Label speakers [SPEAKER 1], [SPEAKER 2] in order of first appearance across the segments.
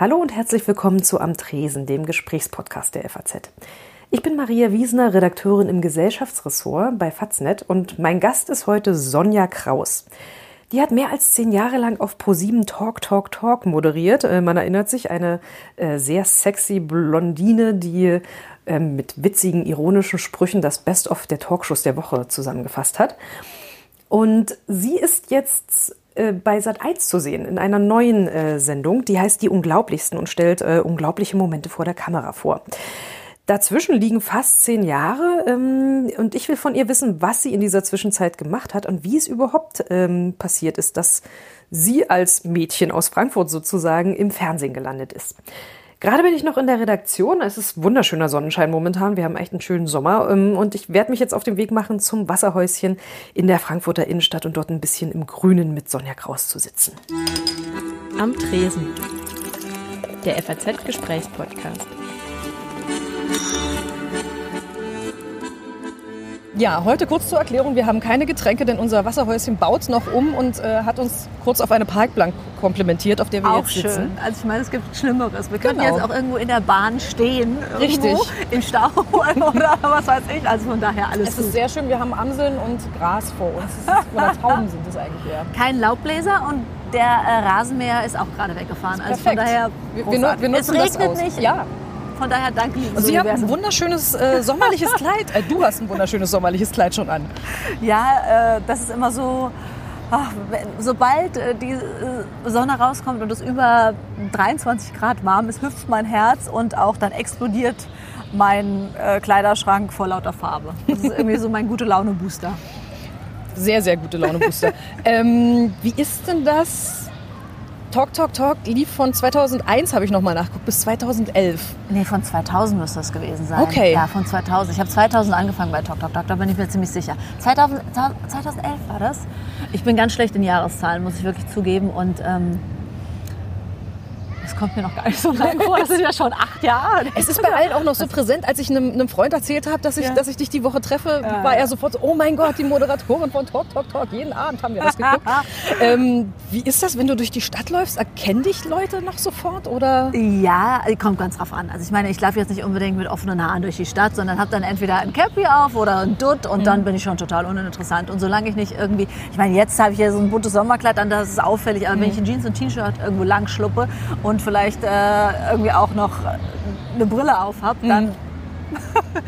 [SPEAKER 1] Hallo und herzlich willkommen zu Am Tresen, dem Gesprächspodcast der FAZ. Ich bin Maria Wiesner, Redakteurin im Gesellschaftsressort bei Faznet und mein Gast ist heute Sonja Kraus. Die hat mehr als zehn Jahre lang auf ProSieben Talk, Talk, Talk moderiert. Äh, man erinnert sich, eine äh, sehr sexy Blondine, die äh, mit witzigen, ironischen Sprüchen das Best-of der Talkshows der Woche zusammengefasst hat. Und sie ist jetzt äh, bei Sat1 zu sehen in einer neuen äh, Sendung, die heißt Die Unglaublichsten und stellt äh, unglaubliche Momente vor der Kamera vor. Dazwischen liegen fast zehn Jahre ähm, und ich will von ihr wissen, was sie in dieser Zwischenzeit gemacht hat und wie es überhaupt ähm, passiert ist, dass sie als Mädchen aus Frankfurt sozusagen im Fernsehen gelandet ist. Gerade bin ich noch in der Redaktion. Es ist wunderschöner Sonnenschein momentan. Wir haben echt einen schönen Sommer. Ähm, und ich werde mich jetzt auf den Weg machen zum Wasserhäuschen in der Frankfurter Innenstadt und dort ein bisschen im Grünen mit Sonja Kraus zu sitzen.
[SPEAKER 2] Am Tresen. Der FAZ-Gesprächspodcast.
[SPEAKER 1] Ja, heute kurz zur Erklärung. Wir haben keine Getränke, denn unser Wasserhäuschen baut noch um und äh, hat uns kurz auf eine Parkbank komplementiert, auf der wir
[SPEAKER 2] auch
[SPEAKER 1] jetzt sitzen.
[SPEAKER 2] schön. Also ich meine, es gibt Schlimmeres. Wir könnten
[SPEAKER 1] Genau.
[SPEAKER 2] jetzt auch irgendwo in der Bahn stehen.
[SPEAKER 1] Richtig.
[SPEAKER 2] Im Stau oder was weiß ich. Also von daher alles
[SPEAKER 1] Es
[SPEAKER 2] gut.
[SPEAKER 1] ist sehr schön. Wir haben Amseln und Gras vor uns. Ist, oder Tauben sind es eigentlich eher.
[SPEAKER 2] Kein Laubbläser und der äh, Rasenmäher ist auch gerade weggefahren. Also von
[SPEAKER 1] Perfekt.
[SPEAKER 2] daher
[SPEAKER 1] Wir, wir nutzen
[SPEAKER 2] es regnet
[SPEAKER 1] das aus.
[SPEAKER 2] nicht.
[SPEAKER 1] Ja.
[SPEAKER 2] Von daher danke, liebes
[SPEAKER 1] Und Sie haben ein wunderschönes äh, sommerliches Kleid. Äh, du hast ein wunderschönes sommerliches Kleid schon an.
[SPEAKER 2] Ja, äh, das ist immer so, ach, sobald äh, die äh, Sonne rauskommt und es über 23 Grad warm ist, hüpft mein Herz und auch dann explodiert mein äh, Kleiderschrank vor lauter Farbe. Das ist irgendwie so mein gute Laune Booster.
[SPEAKER 1] Sehr, sehr gute Laune Booster. ähm, wie ist denn das? Talk, Talk, Talk lief von 2001, habe ich nochmal nachgeguckt, bis 2011.
[SPEAKER 2] Nee, von 2000 müsste das gewesen sein.
[SPEAKER 1] Okay.
[SPEAKER 2] Ja, von 2000. Ich habe 2000 angefangen bei Talk Talk Talk, da bin ich mir ziemlich sicher. 2000, 2011 war das. Ich bin ganz schlecht in Jahreszahlen, muss ich wirklich zugeben. Und ähm, kommt mir noch gar nicht so lange vor. Das sind ja schon acht Jahre.
[SPEAKER 1] Es ist bei allen auch noch so präsent, als ich einem, einem Freund erzählt habe, dass ich,
[SPEAKER 2] Ja.
[SPEAKER 1] dass ich dich die Woche treffe,
[SPEAKER 2] Ja.
[SPEAKER 1] war er sofort so, oh mein Gott, die Moderatorin von Talk, Talk, Talk. Jeden Abend haben wir das geguckt. ähm, wie ist das, wenn du durch die Stadt läufst? Erkennen dich Leute noch sofort? Oder?
[SPEAKER 2] Ja, kommt ganz drauf an. Also ich meine, ich laufe jetzt nicht unbedingt mit offenen Haaren durch die Stadt, sondern habe dann entweder ein Cappy auf oder ein Dutt und dann bin ich schon total uninteressant. Und solange ich nicht irgendwie, ich meine, jetzt habe ich hier so ein buntes Sommerkleid an, das ist auffällig, aber wenn ich in Jeans und T-Shirt irgendwo lang schluppe und vielleicht äh, irgendwie auch noch eine Brille auf habe, dann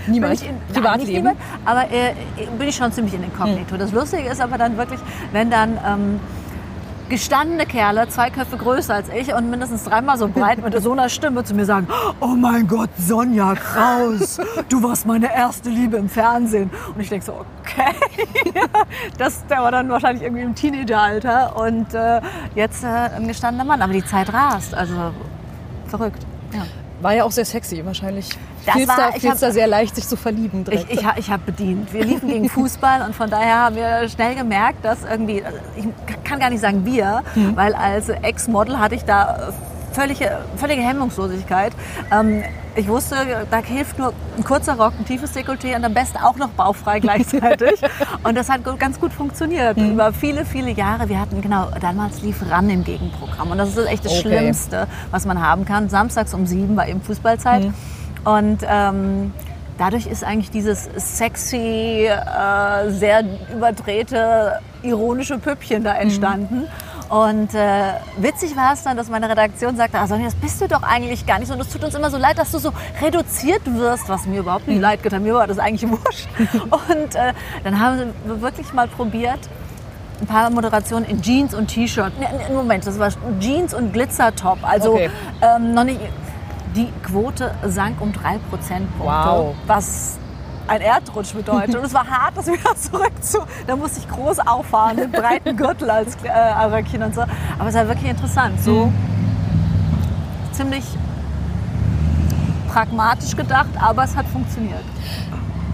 [SPEAKER 1] Niemand.
[SPEAKER 2] bin ich in. Nein, niemand, aber äh, bin ich schon ziemlich in Inkognito. Das Lustige ist aber dann wirklich, wenn dann ähm, gestandene Kerle, zwei Köpfe größer als ich und mindestens dreimal so breit mit so einer Stimme zu mir sagen, oh mein Gott, Sonja Kraus, du warst meine erste Liebe im Fernsehen. Und ich denke so, okay, das, der war dann wahrscheinlich irgendwie im Teenageralter und äh, jetzt äh, ein gestandener Mann. Aber die Zeit rast, also verrückt. Ja.
[SPEAKER 1] War ja auch sehr sexy, wahrscheinlich. Fiel's
[SPEAKER 2] war-
[SPEAKER 1] da,
[SPEAKER 2] ich
[SPEAKER 1] sehr leicht, sich zu verlieben
[SPEAKER 2] Ich,
[SPEAKER 1] direkt.
[SPEAKER 2] ich, ha- ich habe bedient. Wir liefen gegen Fußball und von daher haben wir schnell gemerkt, dass irgendwie, also ich kann gar nicht sagen wir, weil als Ex-Model hatte ich da völlige, völlige Hemmungslosigkeit. Ähm, ich wusste, da hilft nur ein kurzer Rock, ein tiefes Dekolleté und am besten auch noch bauchfrei gleichzeitig. und das hat ganz gut funktioniert. Über viele, viele Jahre. Wir hatten, genau, damals lief RAN im Gegenprogramm. Und das ist echt das
[SPEAKER 1] Okay.
[SPEAKER 2] Schlimmste, was man haben kann. Samstags um sieben war eben Fußballzeit. Und ähm, dadurch ist eigentlich dieses sexy, äh, sehr überdrehte, ironische Püppchen da entstanden. Und äh, witzig war es dann, dass meine Redaktion sagte, ah, Sonja, das bist du doch eigentlich gar nicht. Und es tut uns immer so leid, dass du so reduziert wirst, was mir überhaupt nicht leid getan. Mir war das eigentlich wurscht. Und äh, dann haben wir wirklich mal probiert, ein paar Moderationen in Jeans und T-Shirt. Nee, Moment, das war Jeans und Glitzertop. Also
[SPEAKER 1] Okay.
[SPEAKER 2] ähm, noch nicht. Die Quote sank um drei Prozentpunkte,
[SPEAKER 1] Wow.
[SPEAKER 2] was ein Erdrutsch bedeutet. Und es war hart, das wieder zurück zu. Da musste ich groß auffahren mit breiten Gürtel als äh, Röckchen und so. Aber es war wirklich interessant. So
[SPEAKER 1] Mhm.
[SPEAKER 2] ziemlich pragmatisch gedacht, aber es hat funktioniert.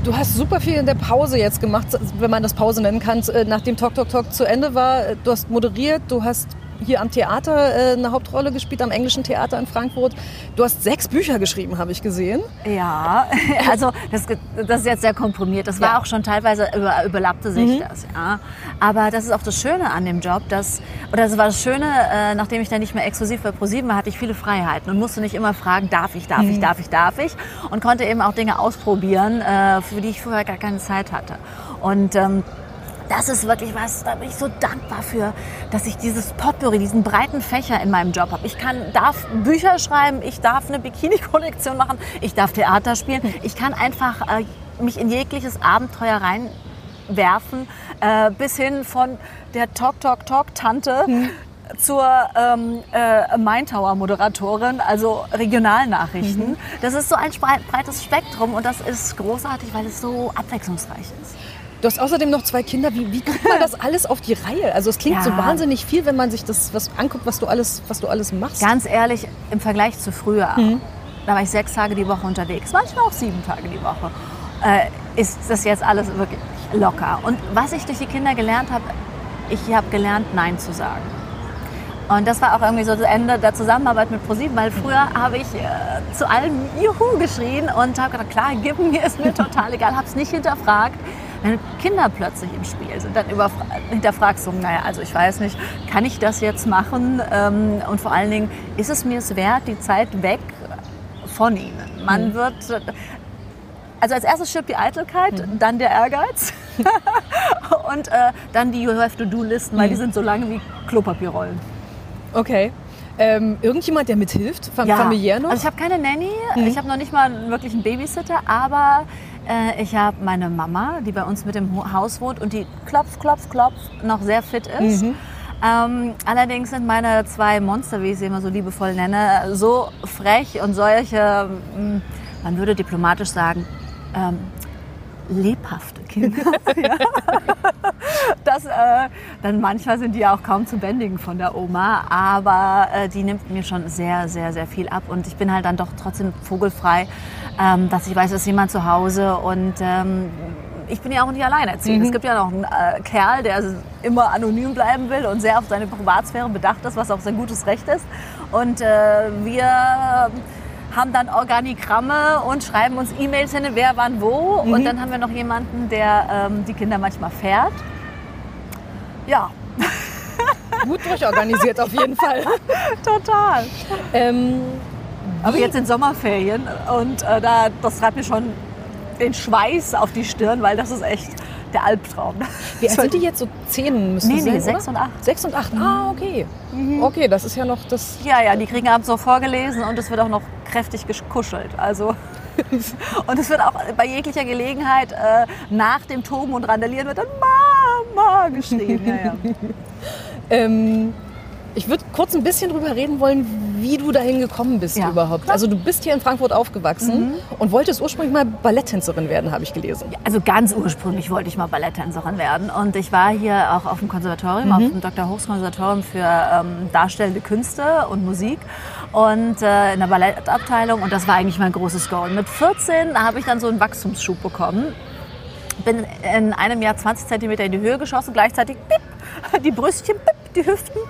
[SPEAKER 1] Du hast super viel in der Pause jetzt gemacht, wenn man das Pause nennen kann, äh, nachdem Talk Talk Talk zu Ende war. Du hast moderiert, du hast
[SPEAKER 3] hier am Theater äh, eine Hauptrolle gespielt, am englischen Theater in Frankfurt. Du hast sechs Bücher geschrieben, habe ich gesehen.
[SPEAKER 2] Ja, also das, das ist jetzt sehr komprimiert. Das war
[SPEAKER 3] Ja.
[SPEAKER 2] auch schon teilweise über, überlappte sich das, ja. Aber das ist auch das Schöne an dem Job, dass, oder das war das Schöne, äh, nachdem ich dann nicht mehr exklusiv bei ProSieben war, hatte ich viele Freiheiten und musste nicht immer fragen, darf ich, darf ich, darf ich, darf ich und konnte eben auch Dinge ausprobieren, äh, für die ich vorher gar keine Zeit hatte. Und ähm, das ist wirklich was, da bin ich so dankbar für, dass ich dieses Potpourri, diesen breiten Fächer in meinem Job habe. Ich kann, darf Bücher schreiben, ich darf eine Bikini-Kollektion machen, ich darf Theater spielen. Ich kann einfach äh, mich in jegliches Abenteuer reinwerfen, äh, bis hin von der Talk-Talk-Talk-Tante zur ähm, äh, Main Tower Moderatorin, also Regionalnachrichten. Das ist so ein breites Spektrum und das ist großartig, weil es so abwechslungsreich ist.
[SPEAKER 3] Du hast außerdem noch zwei Kinder. Wie, wie kriegt man das alles auf die Reihe? Also es klingt
[SPEAKER 2] Ja.
[SPEAKER 3] so wahnsinnig viel, wenn man sich das was anguckt, was du alles, was du alles machst.
[SPEAKER 2] Ganz ehrlich, im Vergleich zu früher, da war ich sechs Tage die Woche unterwegs, manchmal auch sieben Tage die Woche, äh, ist das jetzt alles wirklich locker. Und was ich durch die Kinder gelernt habe, ich habe gelernt, Nein zu sagen. Und das war auch irgendwie so das Ende der Zusammenarbeit mit ProSieben, weil früher habe ich äh, zu allem Juhu geschrien und habe gedacht, klar, gib mir, ist mir total egal, habe es nicht hinterfragt. Wenn Kinder plötzlich im Spiel sind, dann hinterfragst du, naja, also ich weiß nicht, kann ich das jetzt machen? Ähm, und vor allen Dingen, ist es mir es wert, die Zeit weg von ihnen? Man wird, also als erstes stirbt die Eitelkeit, dann der Ehrgeiz und äh, dann die You Have to Do-Listen, weil die sind so lange wie Klopapierrollen.
[SPEAKER 3] Okay. Ähm, irgendjemand, der mithilft, fam familiär noch?
[SPEAKER 2] Also ich habe keine Nanny, ich habe noch nicht mal wirklich einen Babysitter, aber äh, ich habe meine Mama, die bei uns mit dem Haus wohnt und die klopf, klopf, klopf noch sehr fit ist. Ähm, allerdings sind meine zwei Monster, wie ich sie immer so liebevoll nenne, so frech und solche, mh, man würde diplomatisch sagen, ähm, lebhafte Kinder. ja. das, äh, dann manchmal sind die auch kaum zu bändigen von der Oma, aber äh, die nimmt mir schon sehr, sehr, sehr viel ab und ich bin halt dann doch trotzdem vogelfrei, ähm, dass ich weiß, ist jemand zu Hause und ähm, ich bin ja auch nicht alleinerziehend. Es gibt ja noch einen äh, Kerl, der immer anonym bleiben will und sehr auf seine Privatsphäre bedacht ist, was auch sein gutes Recht ist. Und äh, wir haben dann Organigramme und schreiben uns E-Mails hin, wer wann wo. Und dann haben wir noch jemanden, der ähm, die Kinder manchmal fährt. Ja,
[SPEAKER 3] Gut durchorganisiert auf jeden Fall.
[SPEAKER 2] total.
[SPEAKER 3] Ähm,
[SPEAKER 2] Aber jetzt sind Sommerferien und äh, da, das treibt mir schon den Schweiß auf die Stirn, weil das ist echt der Albtraum.
[SPEAKER 3] wie alt sind die jetzt? So zehn müssen
[SPEAKER 2] Nee,
[SPEAKER 3] sie
[SPEAKER 2] nee,
[SPEAKER 3] sein,
[SPEAKER 2] sechs und acht.
[SPEAKER 3] Sechs und acht, ah, okay. Okay, das ist ja noch das...
[SPEAKER 2] Ja, ja, die kriegen abends so vorgelesen und es wird auch noch kräftig gekuschelt. Also und es wird auch bei jeglicher Gelegenheit äh, nach dem Toben und Randalieren wird dann Mama geschrien. Ja, ja.
[SPEAKER 3] Ähm, ich würde kurz ein bisschen drüber reden wollen, wie du dahin gekommen bist
[SPEAKER 2] Ja,
[SPEAKER 3] überhaupt.
[SPEAKER 2] klar.
[SPEAKER 3] Also du bist hier in Frankfurt aufgewachsen und wolltest ursprünglich mal Balletttänzerin werden, habe ich gelesen.
[SPEAKER 2] Also ganz ursprünglich wollte ich mal Balletttänzerin werden und ich war hier auch auf dem Konservatorium, auf dem Dr. Hochs Konservatorium für ähm, darstellende Künste und Musik und äh, in der Ballettabteilung und das war eigentlich mein großes Goal. Mit 14 habe ich dann so einen Wachstumsschub bekommen. Bin in einem Jahr 20 Zentimeter in die Höhe geschossen, gleichzeitig piep, die Brüstchen, piep, die Hüften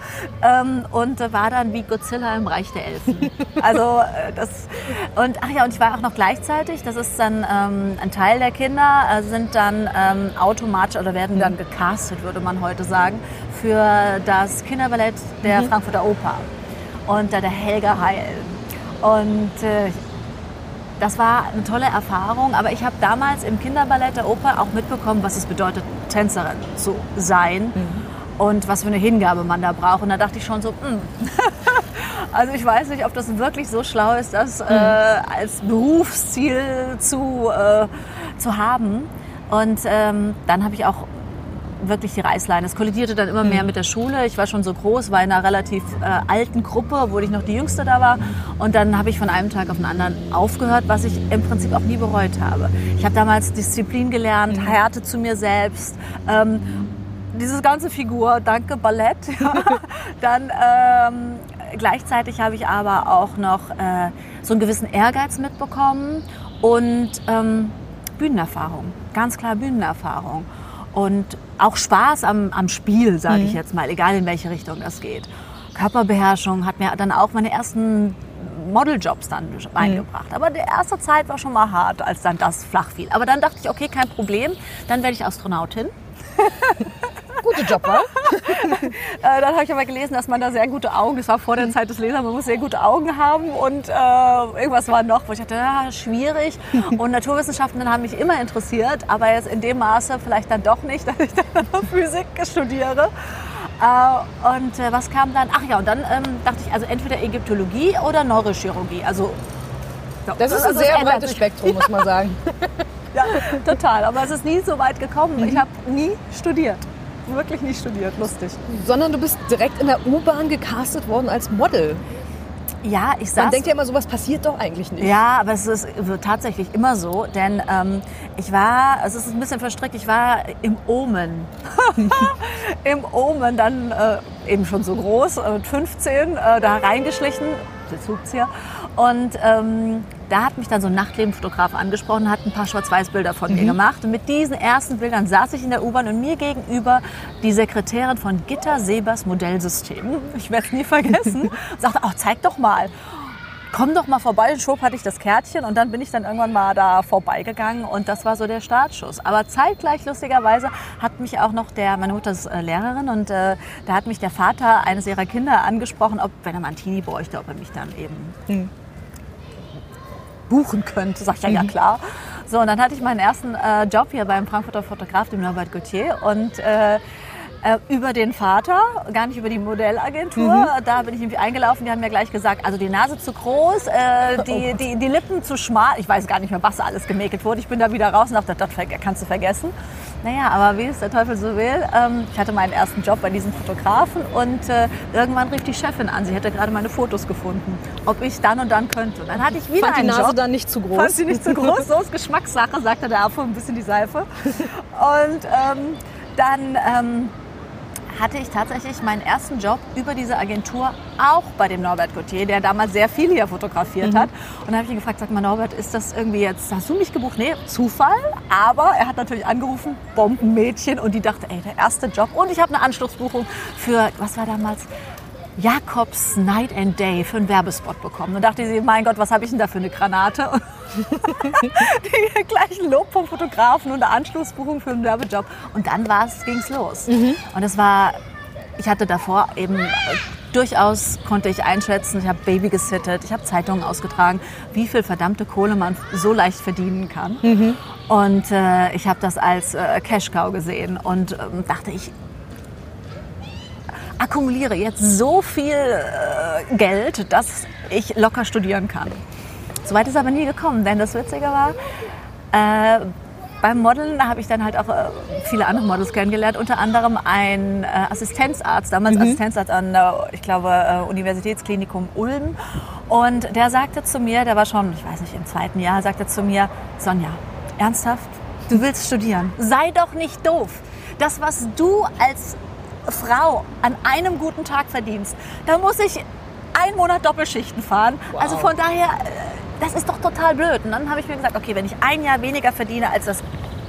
[SPEAKER 2] ähm, und war dann wie Godzilla im Reich der Elfen. Also äh, das und ach ja und ich war auch noch gleichzeitig. Das ist dann ähm, ein Teil der Kinder äh, sind dann ähm, automatisch oder werden dann gecastet, würde man heute sagen, für das Kinderballett der Frankfurter Oper und äh, der Helga Heil. Und äh, das war eine tolle Erfahrung, aber ich habe damals im Kinderballett der Oper auch mitbekommen, was es bedeutet, Tänzerin zu sein und was für eine Hingabe man da braucht. Und da dachte ich schon so, hm. also ich weiß nicht, ob das wirklich so schlau ist, das äh, als Berufsziel zu, äh, zu haben. Und ähm, dann habe ich auch wirklich die Reißleine. Es kollidierte dann immer mehr mit der Schule. Ich war schon so groß, war in einer relativ äh, alten Gruppe, obwohl ich noch die Jüngste da war. Und dann habe ich von einem Tag auf den anderen aufgehört, was ich im Prinzip auch nie bereut habe. Ich habe damals Disziplin gelernt, Härte zu mir selbst. Ähm, diese ganze Figur, danke Ballett. Ja. Dann ähm, gleichzeitig habe ich aber auch noch äh, so einen gewissen Ehrgeiz mitbekommen und ähm, Bühnenerfahrung, ganz klar Bühnenerfahrung und auch Spaß am, am Spiel, sage ich jetzt mal, egal in welche Richtung das geht. Körperbeherrschung hat mir dann auch meine ersten Modeljobs dann reingebracht. Aber die erste Zeit war schon mal hart, als dann das flach fiel. Aber dann dachte ich, okay, kein Problem, dann werde ich Astronautin.
[SPEAKER 3] Gute Jobwahl.
[SPEAKER 2] Äh, dann habe ich aber gelesen, dass man da sehr gute Augen, das war vor der Zeit des Lesers, man muss sehr gute Augen haben und äh, irgendwas war noch, wo ich dachte, ja, schwierig. Und Naturwissenschaften haben mich immer interessiert, aber jetzt in dem Maße vielleicht dann doch nicht, dass ich dann Physik studiere. Äh, und äh, was kam dann? Ach ja, und dann ähm, dachte ich, also entweder Ägyptologie oder Neurochirurgie. Also
[SPEAKER 3] Das ist ein
[SPEAKER 2] also
[SPEAKER 3] sehr breites. Spektrum, muss man sagen.
[SPEAKER 2] Ja, total. Aber es ist nie so weit gekommen. Ich habe nie studiert. Wirklich nie studiert. Lustig.
[SPEAKER 3] Sondern du bist direkt in der U-Bahn gecastet worden als Model.
[SPEAKER 2] Ja, ich
[SPEAKER 3] Man
[SPEAKER 2] saß...
[SPEAKER 3] denkt ja immer, sowas passiert doch eigentlich nicht.
[SPEAKER 2] Ja, aber es ist tatsächlich immer so, denn ähm, ich war, also es ist ein bisschen verstrickt, ich war im Omen. Im Omen, dann äh, eben schon so groß, äh, mit 15, äh, da reingeschlichen, jetzt hupt's hier. Und ähm, da hat mich dann so ein Nachtlebenfotograf angesprochen, hat ein paar Schwarz-Weiß-Bilder von mir gemacht. Und mit diesen ersten Bildern saß ich in der U-Bahn und mir gegenüber die Sekretärin von Gitter Sebers Modellsystem. Ich werde es nie vergessen. sagte, ach, zeig doch mal komm doch mal vorbei. Und schwupp hatte ich das Kärtchen und dann bin ich dann irgendwann mal da vorbeigegangen und das war so der Startschuss. Aber zeitgleich, lustigerweise, hat mich auch noch der, meine Mutter ist äh, Lehrerin und äh, da hat mich der Vater eines ihrer Kinder angesprochen, ob, wenn er mal einen Teenie bräuchte, ob er mich dann eben buchen könnte. Sag ich ja, ja klar. So, und dann hatte ich meinen ersten äh, Job hier beim Frankfurter Fotograf, dem Norbert Gauthier und äh, äh, über den Vater, gar nicht über die Modellagentur. Da bin ich irgendwie eingelaufen. Die haben mir gleich gesagt, also die Nase zu groß, äh, die, die, die Lippen zu schmal. Ich weiß gar nicht mehr, was da alles gemäkelt wurde. Ich bin da wieder raus und dachte, das kannst du vergessen. Naja, aber wie es der Teufel so will, ähm, ich hatte meinen ersten Job bei diesem Fotografen und äh, irgendwann rief die Chefin an. Sie hätte gerade meine Fotos gefunden, ob ich dann und dann könnte. Und dann hatte ich wieder
[SPEAKER 3] Fand die
[SPEAKER 2] einen
[SPEAKER 3] Nase
[SPEAKER 2] Job.
[SPEAKER 3] dann nicht zu groß?
[SPEAKER 2] Fand sie nicht zu groß, so ist Geschmackssache, sagte der Affe, ein bisschen die Seife. Und ähm, dann ähm, hatte ich tatsächlich meinen ersten Job über diese Agentur auch bei dem Norbert Gauthier, der damals sehr viel hier fotografiert hat. Und da habe ich ihn gefragt, sag mal Norbert, ist das irgendwie jetzt, hast du mich gebucht? Nee, Zufall. Aber er hat natürlich angerufen, Bombenmädchen. Und die dachte, ey, der erste Job. Und ich habe eine Anschlussbuchung für, was war damals? Jakobs Night and Day für einen Werbespot bekommen. Und dachte sie, mein Gott, was habe ich denn da für eine Granate? die gleichen Lob vom Fotografen und eine Anschlussbuchung für einen Werbejob. Und dann ging es los. Und es war, ich hatte davor eben äh, durchaus konnte ich einschätzen, ich habe Baby gesittet, ich habe Zeitungen ausgetragen, wie viel verdammte Kohle man so leicht verdienen kann. Und äh, ich habe das als äh, Cash-Cow gesehen und ähm, dachte ich, akkumuliere jetzt so viel äh, Geld, dass ich locker studieren kann. Soweit ist aber nie gekommen, denn das Witzige war, äh, beim Modeln habe ich dann halt auch äh, viele andere Models kennengelernt, unter anderem ein äh, Assistenzarzt, damals Assistenzarzt an der, ich glaube, äh, Universitätsklinikum Ulm. Und der sagte zu mir, der war schon, ich weiß nicht, im zweiten Jahr, sagte zu mir, Sonja, ernsthaft, du willst studieren, sei doch nicht doof. Das, was du als Frau an einem guten Tag verdienst, da muss ich einen Monat Doppelschichten fahren. Also von daher, äh, das ist doch total blöd. Und dann habe ich mir gesagt, okay, wenn ich ein Jahr weniger verdiene als das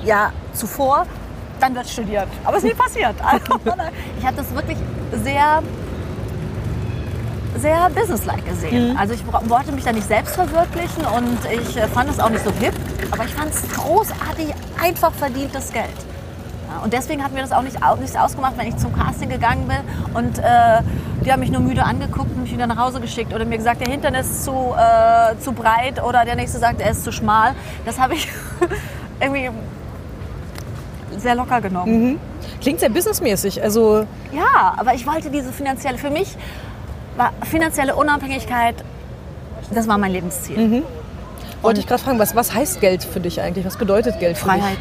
[SPEAKER 2] Jahr zuvor, dann wird studiert. Aber es ist nie passiert. Also, ich habe das wirklich sehr sehr businesslike gesehen. Also ich wollte mich da nicht selbst verwirklichen und ich äh, fand es auch nicht so hip, aber ich fand es großartig, einfach verdientes Geld. Und deswegen hat mir das auch nicht, nichts ausgemacht, wenn ich zum Casting gegangen bin und äh, die haben mich nur müde angeguckt und mich wieder nach Hause geschickt oder mir gesagt, der Hintern ist zu, äh, zu breit oder der nächste sagt, er ist zu schmal. Das habe ich irgendwie sehr locker genommen.
[SPEAKER 3] Klingt sehr businessmäßig. Also
[SPEAKER 2] Ja, aber ich wollte diese finanzielle, für mich war finanzielle Unabhängigkeit, das war mein Lebensziel.
[SPEAKER 3] wollte ich gerade fragen, was, was heißt Geld für dich eigentlich? Was bedeutet Geld für
[SPEAKER 2] Freiheit,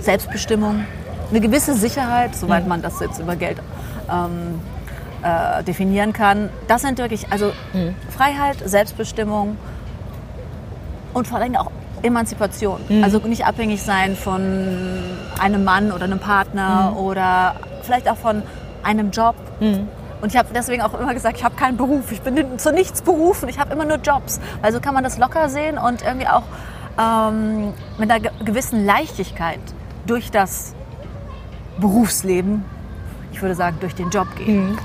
[SPEAKER 2] Selbstbestimmung, eine gewisse Sicherheit, soweit man das jetzt über Geld ähm, äh, definieren kann. Das sind wirklich, also Freiheit, Selbstbestimmung und vor allem auch Emanzipation. Also nicht abhängig sein von einem Mann oder einem Partner oder vielleicht auch von einem Job. Und ich habe deswegen auch immer gesagt, ich habe keinen Beruf, ich bin zu nichts berufen, ich habe immer nur Jobs. Weil so kann man das locker sehen und irgendwie auch ähm, mit einer ge- gewissen Leichtigkeit durch das Berufsleben, ich würde sagen, durch den Job gehen.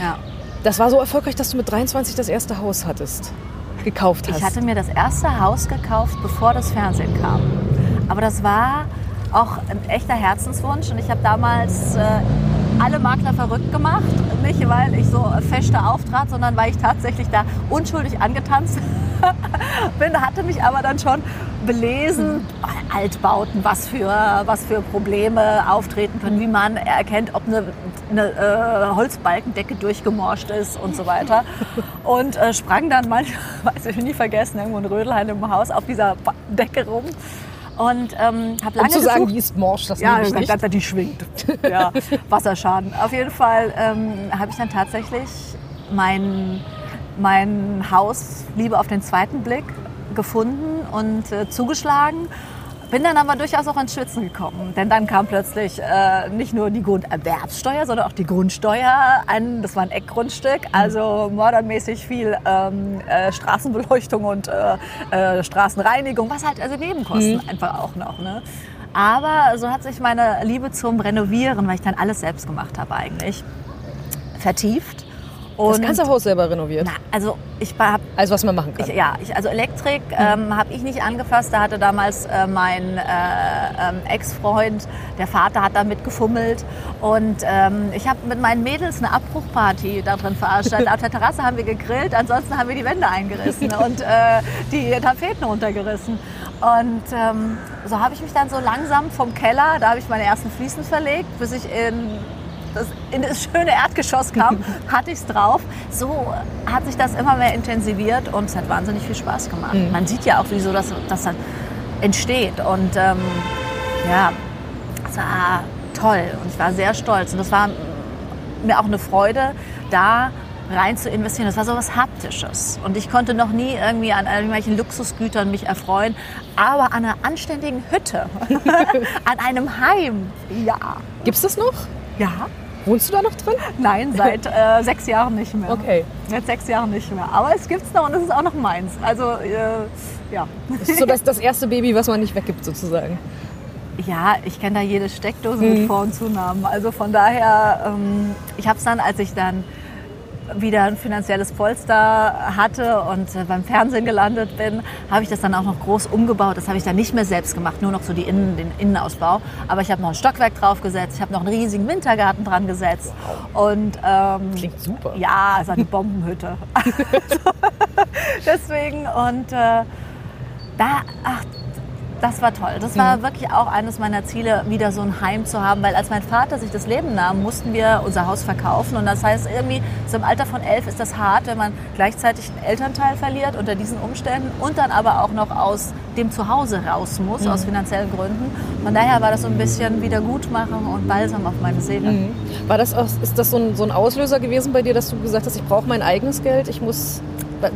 [SPEAKER 2] Ja.
[SPEAKER 3] Das war so erfolgreich, dass du mit 23 das erste Haus hattest, gekauft hast.
[SPEAKER 2] Ich hatte mir das erste Haus gekauft, bevor das Fernsehen kam. Aber das war auch ein echter Herzenswunsch und ich habe damals äh, alle Makler verrückt gemacht. Nicht, weil ich so fester auftrat, sondern weil ich tatsächlich da unschuldig angetanzt bin, hatte mich aber dann schon belesen, Altbauten, was für, was für Probleme auftreten können, wie man erkennt, ob eine, eine äh, Holzbalkendecke durchgemorscht ist und so weiter. Und äh, sprang dann manchmal, weiß ich nie vergessen, irgendwo in Rödelheim im Haus auf dieser Decke rum und ähm, habe lange
[SPEAKER 3] um zu sagen,
[SPEAKER 2] gesucht.
[SPEAKER 3] die ist morsch, das
[SPEAKER 2] Ja,
[SPEAKER 3] nehme ich nicht.
[SPEAKER 2] die, die schwingt. Ja, Wasserschaden. Auf jeden Fall ähm, habe ich dann tatsächlich mein, mein Haus Liebe auf den zweiten Blick gefunden und äh, zugeschlagen. Bin dann aber durchaus auch ins Schwitzen gekommen, denn dann kam plötzlich äh, nicht nur die Grunderwerbssteuer, sondern auch die Grundsteuer. Ein, das war ein Eckgrundstück, also modernmäßig viel ähm, äh, Straßenbeleuchtung und äh, äh, Straßenreinigung, was halt also Nebenkosten einfach auch noch. Ne? Aber so hat sich meine Liebe zum Renovieren, weil ich dann alles selbst gemacht habe eigentlich, vertieft.
[SPEAKER 3] Das
[SPEAKER 2] Und
[SPEAKER 3] ganze Haus selber renoviert.
[SPEAKER 2] na, also ich habe
[SPEAKER 3] Also was man machen kann.
[SPEAKER 2] ich, ja, ich, also Elektrik ähm, habe ich nicht angefasst. Da hatte damals äh, mein äh, ähm, Ex-Freund, der Vater hat damit gefummelt. Und ähm, ich habe mit meinen Mädels eine Abbruchparty da drin veranstaltet. Auf der Terrasse haben wir gegrillt, ansonsten haben wir die Wände eingerissen und äh, die Tapeten runtergerissen. Und ähm, so habe ich mich dann so langsam vom Keller, da habe ich meine ersten Fliesen verlegt, bis ich in das, in das schöne Erdgeschoss kam, hatte ich es drauf. So hat sich das immer mehr intensiviert und es hat wahnsinnig viel Spaß gemacht. Man sieht ja auch, wieso das, das dann entsteht. Und ähm, ja, es war toll und ich war sehr stolz. Und das war mir auch eine Freude, da rein zu investieren. Das war so was Haptisches. Und ich konnte noch nie irgendwie an irgendwelchen Luxusgütern mich erfreuen, aber an einer anständigen Hütte, an einem Heim, ja.
[SPEAKER 3] Gibt's das noch?
[SPEAKER 2] Ja,
[SPEAKER 3] Wohnst du da noch drin?
[SPEAKER 2] Nein, seit äh, sechs Jahren nicht mehr.
[SPEAKER 3] Okay.
[SPEAKER 2] Seit sechs Jahren nicht mehr. Aber es gibt's noch und es ist auch noch meins. Also, äh, ja.
[SPEAKER 3] Das ist so das, das erste Baby, was man nicht weggibt sozusagen.
[SPEAKER 2] Ja, ich kenne da jede Steckdose mit Vor- und Zunahmen. Also von daher, ähm, ich habe es dann, als ich dann wieder ein finanzielles Polster hatte und äh, beim Fernsehen gelandet bin, habe ich das dann auch noch groß umgebaut. Das habe ich dann nicht mehr selbst gemacht, nur noch so die Innen, den Innenausbau. Aber ich habe noch ein Stockwerk draufgesetzt, ich habe noch einen riesigen Wintergarten dran gesetzt. Und ähm,
[SPEAKER 3] Klingt super.
[SPEAKER 2] ja, es war eine Bombenhütte. Deswegen und äh, da, ach, das war toll. Das war wirklich auch eines meiner Ziele, wieder so ein Heim zu haben, weil als mein Vater sich das Leben nahm, mussten wir unser Haus verkaufen und das heißt irgendwie so im Alter von elf ist das hart, wenn man gleichzeitig einen Elternteil verliert unter diesen Umständen und dann aber auch noch aus dem Zuhause raus muss aus finanziellen Gründen. Von daher war das so ein bisschen Wiedergutmachung und Balsam auf meine Seele.
[SPEAKER 3] War das auch, ist das so ein, so ein Auslöser gewesen bei dir, dass du gesagt hast, ich brauche mein eigenes Geld, ich muss,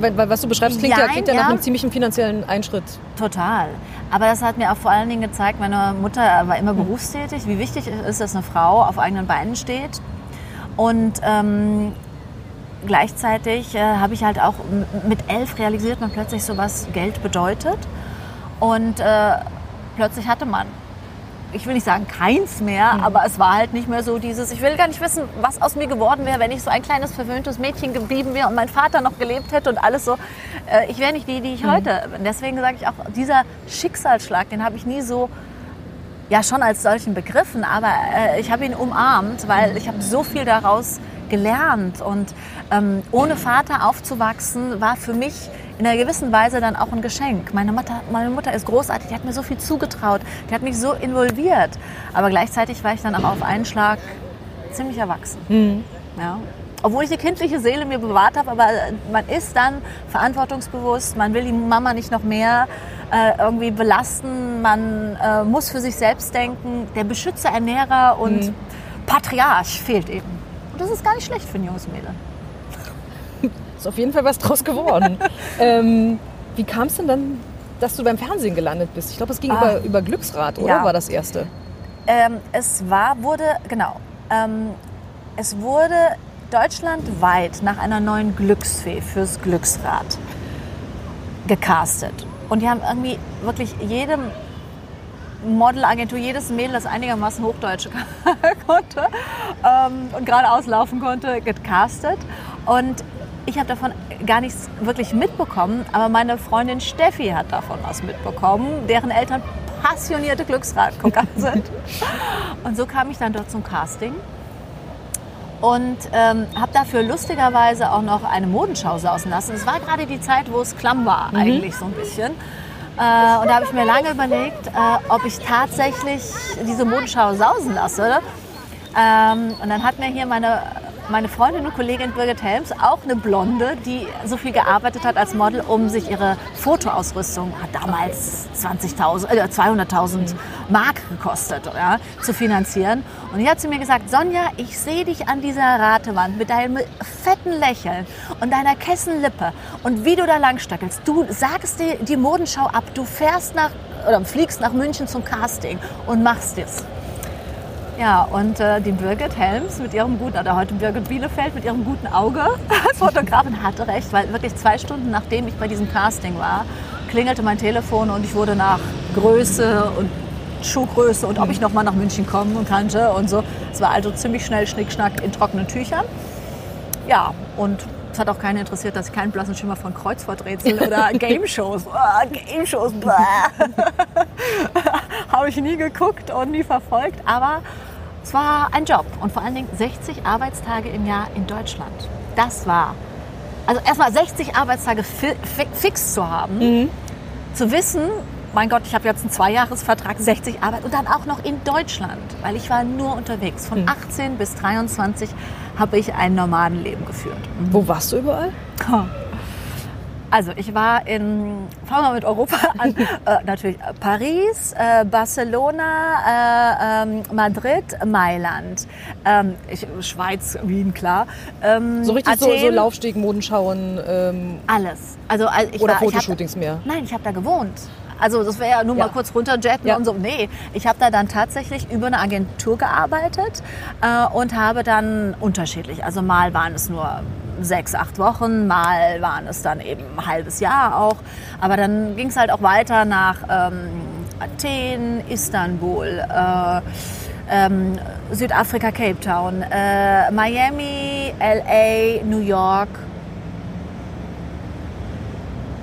[SPEAKER 3] weil, was du beschreibst, klingt ja,
[SPEAKER 2] Jein,
[SPEAKER 3] klingt ja nach
[SPEAKER 2] ja.
[SPEAKER 3] einem ziemlichen finanziellen Einschritt.
[SPEAKER 2] Total. Aber das hat mir auch vor allen Dingen gezeigt, meine Mutter war immer berufstätig, wie wichtig es ist, dass eine Frau auf eigenen Beinen steht. Und ähm, gleichzeitig äh, habe ich halt auch mit elf realisiert man plötzlich so, was Geld bedeutet. Und äh, plötzlich hatte man, ich will nicht sagen keins mehr, aber es war halt nicht mehr so dieses, ich will gar nicht wissen, was aus mir geworden wäre, wenn ich so ein kleines verwöhntes Mädchen geblieben wäre und mein Vater noch gelebt hätte und alles so. Äh, ich wäre nicht die, die ich heute bin. Deswegen sage ich auch, dieser Schicksalsschlag, den habe ich nie so ja schon als solchen begriffen, aber äh, ich habe ihn umarmt, weil ich habe so viel daraus gelernt und ähm, ohne Vater aufzuwachsen war für mich in einer gewissen Weise dann auch ein Geschenk. Meine Mutter, meine Mutter ist großartig, die hat mir so viel zugetraut, die hat mich so involviert, aber gleichzeitig war ich dann auch auf einen Schlag ziemlich erwachsen. Ja. Obwohl ich die kindliche Seele mir bewahrt habe, aber man ist dann verantwortungsbewusst, man will die Mama nicht noch mehr äh, irgendwie belasten, man äh, muss für sich selbst denken. Der Beschützer, Ernährer und Patriarch fehlt eben. Das ist gar nicht schlecht für ein junges Mädel.
[SPEAKER 3] Ist auf jeden Fall was draus geworden. ähm, wie kam es denn dann, dass du beim Fernsehen gelandet bist? Ich glaube, es ging
[SPEAKER 2] Ah.
[SPEAKER 3] über, über Glücksrad, oder?
[SPEAKER 2] Ja.
[SPEAKER 3] War das erste?
[SPEAKER 2] Ähm, es war, wurde, genau, ähm, es wurde deutschlandweit nach einer neuen Glücksfee fürs Glücksrad gecastet. Und die haben irgendwie wirklich jedem Modelagentur, jedes Mädel, das einigermaßen Hochdeutsch konnte ähm, und gerade auslaufen konnte, gecastet. Und ich habe davon gar nichts wirklich mitbekommen, aber meine Freundin Steffi hat davon was mitbekommen, deren Eltern passionierte Glücksradgucker sind. Und so kam ich dann dort zum Casting und ähm, habe dafür lustigerweise auch noch eine Modenschau sausen lassen. Es war gerade die Zeit, wo es klamm war, mhm. eigentlich so ein bisschen. Äh, und da habe ich mir lange überlegt, äh, ob ich tatsächlich diese Modenschau sausen lasse. Ähm, und dann hat mir hier meine meine Freundin und Kollegin Birgit Helms, auch eine Blonde, die so viel gearbeitet hat als Model, um sich ihre Fotoausrüstung, hat damals 20.000, äh, 200.000 Mark gekostet, ja, zu finanzieren. Und die hat zu mir gesagt, Sonja, ich sehe dich an dieser Ratewand mit deinem fetten Lächeln und deiner Kessenlippe und wie du da langstöckelst. Du sagst dir die Modenschau ab, du fährst nach oder fliegst nach München zum Casting und machst es. Ja, und äh, die Birgit Helms mit ihrem guten, oder heute Birgit Bielefeld mit ihrem guten Auge als Fotografin hatte recht, weil wirklich zwei Stunden nachdem ich bei diesem Casting war, klingelte mein Telefon und ich wurde nach Größe und Schuhgröße und ob ich nochmal nach München kommen konnte und so. Es war also ziemlich schnell Schnickschnack in trockenen Tüchern. Ja, und es hat auch keinen interessiert, dass ich keinen blassen Schimmer von Kreuzworträtseln oder Game-Shows, oh, Game-Shows, habe ich nie geguckt und nie verfolgt. Aber es war ein Job und vor allen Dingen 60 Arbeitstage im Jahr in Deutschland. Das war, also erstmal 60 Arbeitstage fi fix zu haben, mhm. zu wissen, mein Gott, ich habe jetzt einen Zweijahresvertrag, 60 Arbeit und dann auch noch in Deutschland, weil ich war nur unterwegs. Von mhm. 18 bis 23 habe ich ein Nomadenleben geführt.
[SPEAKER 3] Mhm. Wo warst du überall?
[SPEAKER 2] Also ich war in, fangen wir mit Europa an, äh, natürlich Paris, äh, Barcelona, äh, ähm, Madrid, Mailand, ähm, ich, Schweiz, Wien, klar.
[SPEAKER 3] Ähm, so richtig Athen, so, so Laufsteg, Modenschauen?
[SPEAKER 2] Ähm, alles. Also,
[SPEAKER 3] ich oder war, Fotoshootings
[SPEAKER 2] hab,
[SPEAKER 3] mehr?
[SPEAKER 2] Nein, ich habe da gewohnt. Also das wäre ja nur ja. mal kurz runterjetten ja. und so. Nee, ich habe da dann tatsächlich über eine Agentur gearbeitet äh, und habe dann unterschiedlich, also mal waren es nur sechs, acht Wochen, mal waren es dann eben ein halbes Jahr auch. Aber dann ging es halt auch weiter nach ähm, Athen, Istanbul, äh, ähm, Südafrika, Cape Town, äh, Miami, LA, New York.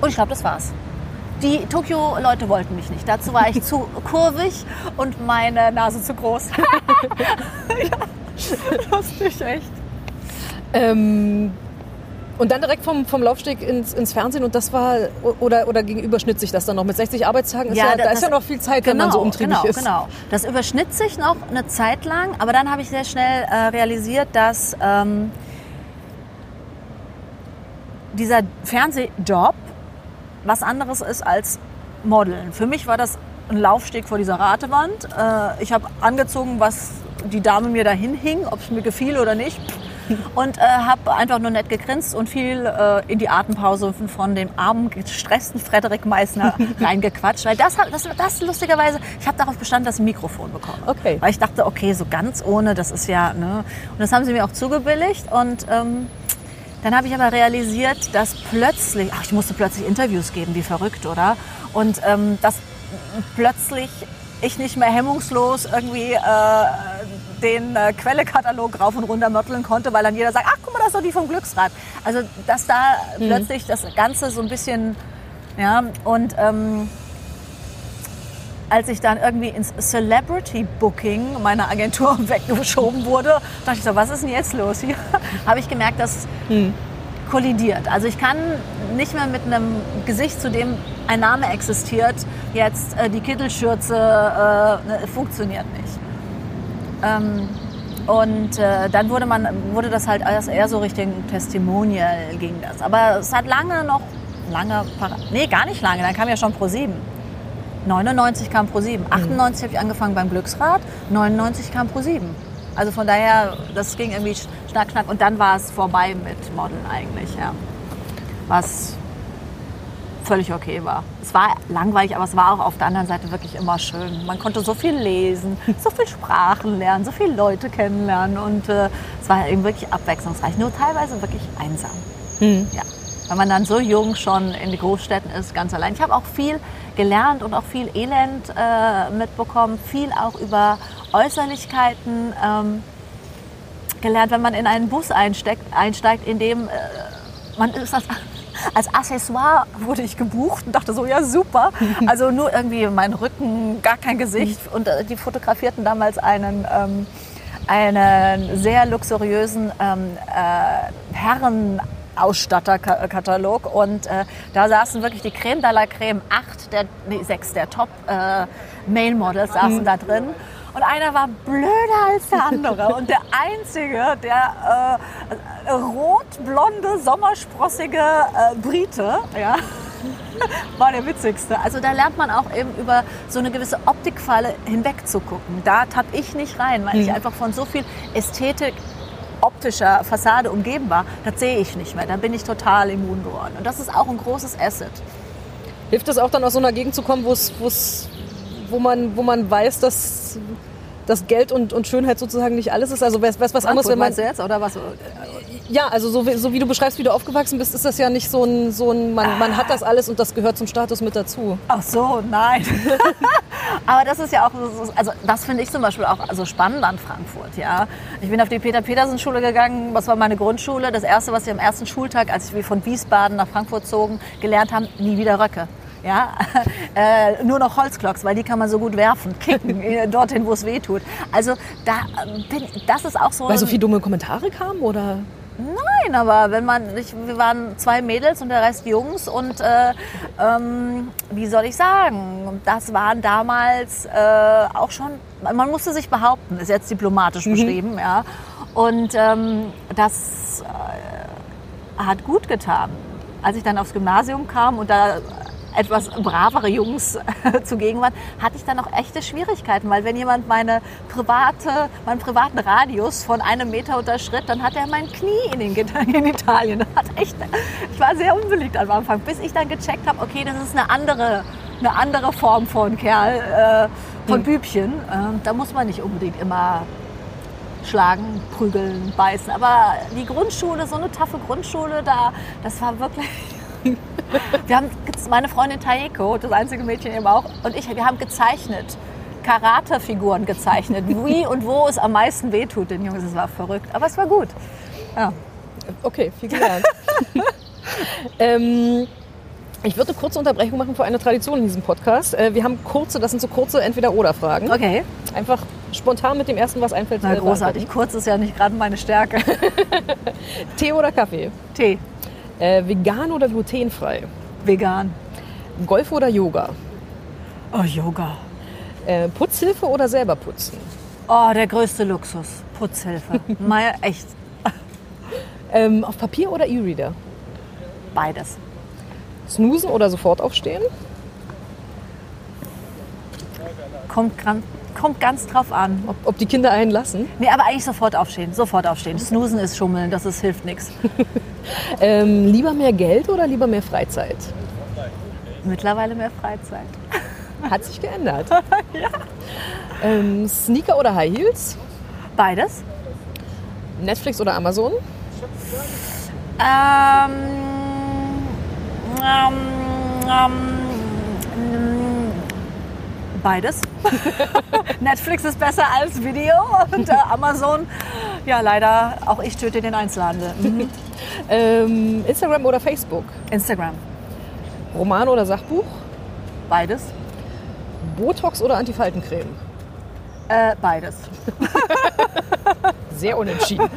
[SPEAKER 2] Und ich glaube, das war's. Die Tokio-Leute wollten mich nicht. Dazu war ich zu kurvig und meine Nase zu groß. ja, lustig, echt.
[SPEAKER 3] Ähm, und dann direkt vom, vom Laufsteg ins, ins Fernsehen und das war, oder, oder gegenüberschnitt sich das dann noch mit 60 Arbeitstagen? Ist ja, ja, da ist ja noch viel Zeit, genau, wenn man so genau, umtriebig
[SPEAKER 2] genau,
[SPEAKER 3] ist.
[SPEAKER 2] Genau, Das überschnitt sich noch eine Zeit lang, aber dann habe ich sehr schnell äh, realisiert, dass ähm, dieser Fernsehjob was anderes ist als Modeln. Für mich war das ein Laufsteg vor dieser Ratewand. Äh, ich habe angezogen, was die Dame mir dahin hing, ob es mir gefiel oder nicht und äh, habe einfach nur nett gegrinst und viel äh, in die Atempause von dem armen, gestressten Frederik Meissner reingequatscht. Weil das, das, das lustigerweise, ich habe darauf bestanden, dass ich ein Mikrofon bekomme.
[SPEAKER 3] Okay.
[SPEAKER 2] Weil ich dachte, okay, so ganz ohne, das ist ja, ne. Und das haben sie mir auch zugebilligt und ähm, dann habe ich aber realisiert, dass plötzlich, ach, ich musste plötzlich Interviews geben, wie verrückt, oder? Und ähm, dass plötzlich ich nicht mehr hemmungslos irgendwie äh, den äh, Quellekatalog rauf und runter mörteln konnte, weil dann jeder sagt, ach guck mal, das ist doch die vom Glücksrad. Also dass da mhm. plötzlich das Ganze so ein bisschen, ja, und ähm, als ich dann irgendwie ins Celebrity Booking meiner Agentur weggeschoben wurde, dachte ich so, was ist denn jetzt los hier? Habe ich gemerkt, dass mhm. kollidiert. Also ich kann nicht mehr mit einem Gesicht, zu dem ein Name existiert, jetzt äh, die Kittelschürze äh, ne, funktioniert nicht. Ähm, und äh, dann wurde, man, wurde das halt erst eher so Richtung Testimonial ging das. Aber es hat lange noch, lange, nee, gar nicht lange, dann kam ja schon Pro 7. 99 kam Pro 7. 98 mhm. habe ich angefangen beim Glücksrad, 99 kam Pro 7. Also von daher, das ging irgendwie schnack, schnack. Und dann war es vorbei mit Modeln eigentlich, ja. Was völlig okay war. Es war langweilig, aber es war auch auf der anderen Seite wirklich immer schön. Man konnte so viel lesen, so viel Sprachen lernen, so viele Leute kennenlernen und äh, es war eben wirklich abwechslungsreich. Nur teilweise wirklich einsam. Mhm. Ja. Weil man dann so jung schon in die Großstädten ist, ganz allein. Ich habe auch viel gelernt und auch viel Elend äh, mitbekommen, viel auch über Äußerlichkeiten ähm, gelernt, wenn man in einen Bus einsteigt, einsteigt in dem äh, man ist das als Accessoire wurde ich gebucht und dachte so, ja super. Also nur irgendwie mein Rücken, gar kein Gesicht. Und äh, die fotografierten damals einen, ähm, einen sehr luxuriösen ähm, äh, Herren Ausstatterkatalog und äh, da saßen wirklich die Creme de la Creme, acht der, nee, sechs der Top äh, Male Models saßen mhm. da drin und einer war blöder als der andere und der einzige, der äh, rot-blonde, sommersprossige äh, Brite, ja, war der witzigste. Also da lernt man auch eben über so eine gewisse Optikfalle hinweg zu gucken. Da tapp ich nicht rein, weil mhm. ich einfach von so viel Ästhetik optischer Fassade umgeben war, das sehe ich nicht mehr. Da bin ich total immun geworden. Und das ist auch ein großes Asset.
[SPEAKER 3] Hilft es auch dann aus so einer Gegend zu kommen, wo es, wo man, wo man weiß, dass, dass Geld und, und Schönheit sozusagen nicht alles ist? Also was, was anderes,
[SPEAKER 2] wenn man jetzt oder was?
[SPEAKER 3] Ja, also so wie, so wie du beschreibst, wie du aufgewachsen bist, ist das ja nicht so ein, so ein man, man hat das alles und das gehört zum Status mit dazu.
[SPEAKER 2] Ach so, nein. Aber das ist ja auch, also das finde ich zum Beispiel auch also spannend an Frankfurt. Ja, ich bin auf die Peter-Petersen-Schule gegangen. Was war meine Grundschule? Das erste, was wir am ersten Schultag, als wir von Wiesbaden nach Frankfurt zogen, gelernt haben: nie wieder Röcke. Ja, äh, nur noch Holzklocks, weil die kann man so gut werfen, kicken, äh, dorthin, wo es weh tut. Also da bin, das ist auch so.
[SPEAKER 3] Weil so viele dumme Kommentare kamen oder?
[SPEAKER 2] Nein, aber wenn man, ich, wir waren zwei Mädels und der Rest Jungs und äh, ähm, wie soll ich sagen, das waren damals äh, auch schon, man musste sich behaupten, ist jetzt diplomatisch mhm. beschrieben, ja. Und ähm, das äh, hat gut getan. Als ich dann aufs Gymnasium kam und da etwas bravere Jungs zugegen waren, hatte ich dann auch echte Schwierigkeiten, weil wenn jemand meine private, meinen privaten Radius von einem Meter unterschritt, dann hat er mein Knie in den Genitalien. Hat echt, ich war sehr unbeliebt am Anfang, bis ich dann gecheckt habe, okay, das ist eine andere, eine andere Form von Kerl, äh, von hm. Bübchen. Äh, da muss man nicht unbedingt immer schlagen, prügeln, beißen. Aber die Grundschule, so eine taffe Grundschule, da, das war wirklich wir haben, meine Freundin Taeko, das einzige Mädchen eben auch, und ich, wir haben gezeichnet. Karate-Figuren gezeichnet, wie und wo es am meisten wehtut den Jungs. Es war verrückt, aber es war gut. Ja.
[SPEAKER 3] Okay, viel gelernt. ähm, ich würde eine kurze Unterbrechung machen für eine Tradition in diesem Podcast. Äh, wir haben kurze, das sind so kurze Entweder-Oder-Fragen.
[SPEAKER 2] Okay.
[SPEAKER 3] Einfach spontan mit dem ersten, was einfällt.
[SPEAKER 2] Na, großartig. Kurz ist ja nicht gerade meine Stärke.
[SPEAKER 3] Tee oder Kaffee?
[SPEAKER 2] Tee.
[SPEAKER 3] Äh, vegan oder glutenfrei?
[SPEAKER 2] Vegan.
[SPEAKER 3] Golf oder Yoga?
[SPEAKER 2] Oh, Yoga.
[SPEAKER 3] Äh, Putzhilfe oder selber putzen?
[SPEAKER 2] Oh, der größte Luxus. Putzhilfe. Mal echt.
[SPEAKER 3] Ähm, auf Papier oder E-Reader?
[SPEAKER 2] Beides.
[SPEAKER 3] Snoosen oder sofort aufstehen?
[SPEAKER 2] Kommt, kommt ganz drauf an.
[SPEAKER 3] Ob, ob, die Kinder einen lassen?
[SPEAKER 2] Nee, aber eigentlich sofort aufstehen. Sofort aufstehen. Snoosen ist Schummeln, das ist, hilft nichts.
[SPEAKER 3] ähm, lieber mehr Geld oder lieber mehr Freizeit?
[SPEAKER 2] Mittlerweile mehr Freizeit.
[SPEAKER 3] Hat sich geändert. ja. Ähm, Sneaker oder High Heels?
[SPEAKER 2] Beides.
[SPEAKER 3] Netflix oder Amazon?
[SPEAKER 2] Ähm, ähm, ähm Beides. Netflix ist besser als Video und äh, Amazon, ja leider, auch ich töte den Einzelhandel. Mhm.
[SPEAKER 3] Ähm, Instagram oder Facebook?
[SPEAKER 2] Instagram.
[SPEAKER 3] Roman oder Sachbuch?
[SPEAKER 2] Beides.
[SPEAKER 3] Botox oder Antifaltencreme?
[SPEAKER 2] Äh, beides.
[SPEAKER 3] Sehr unentschieden.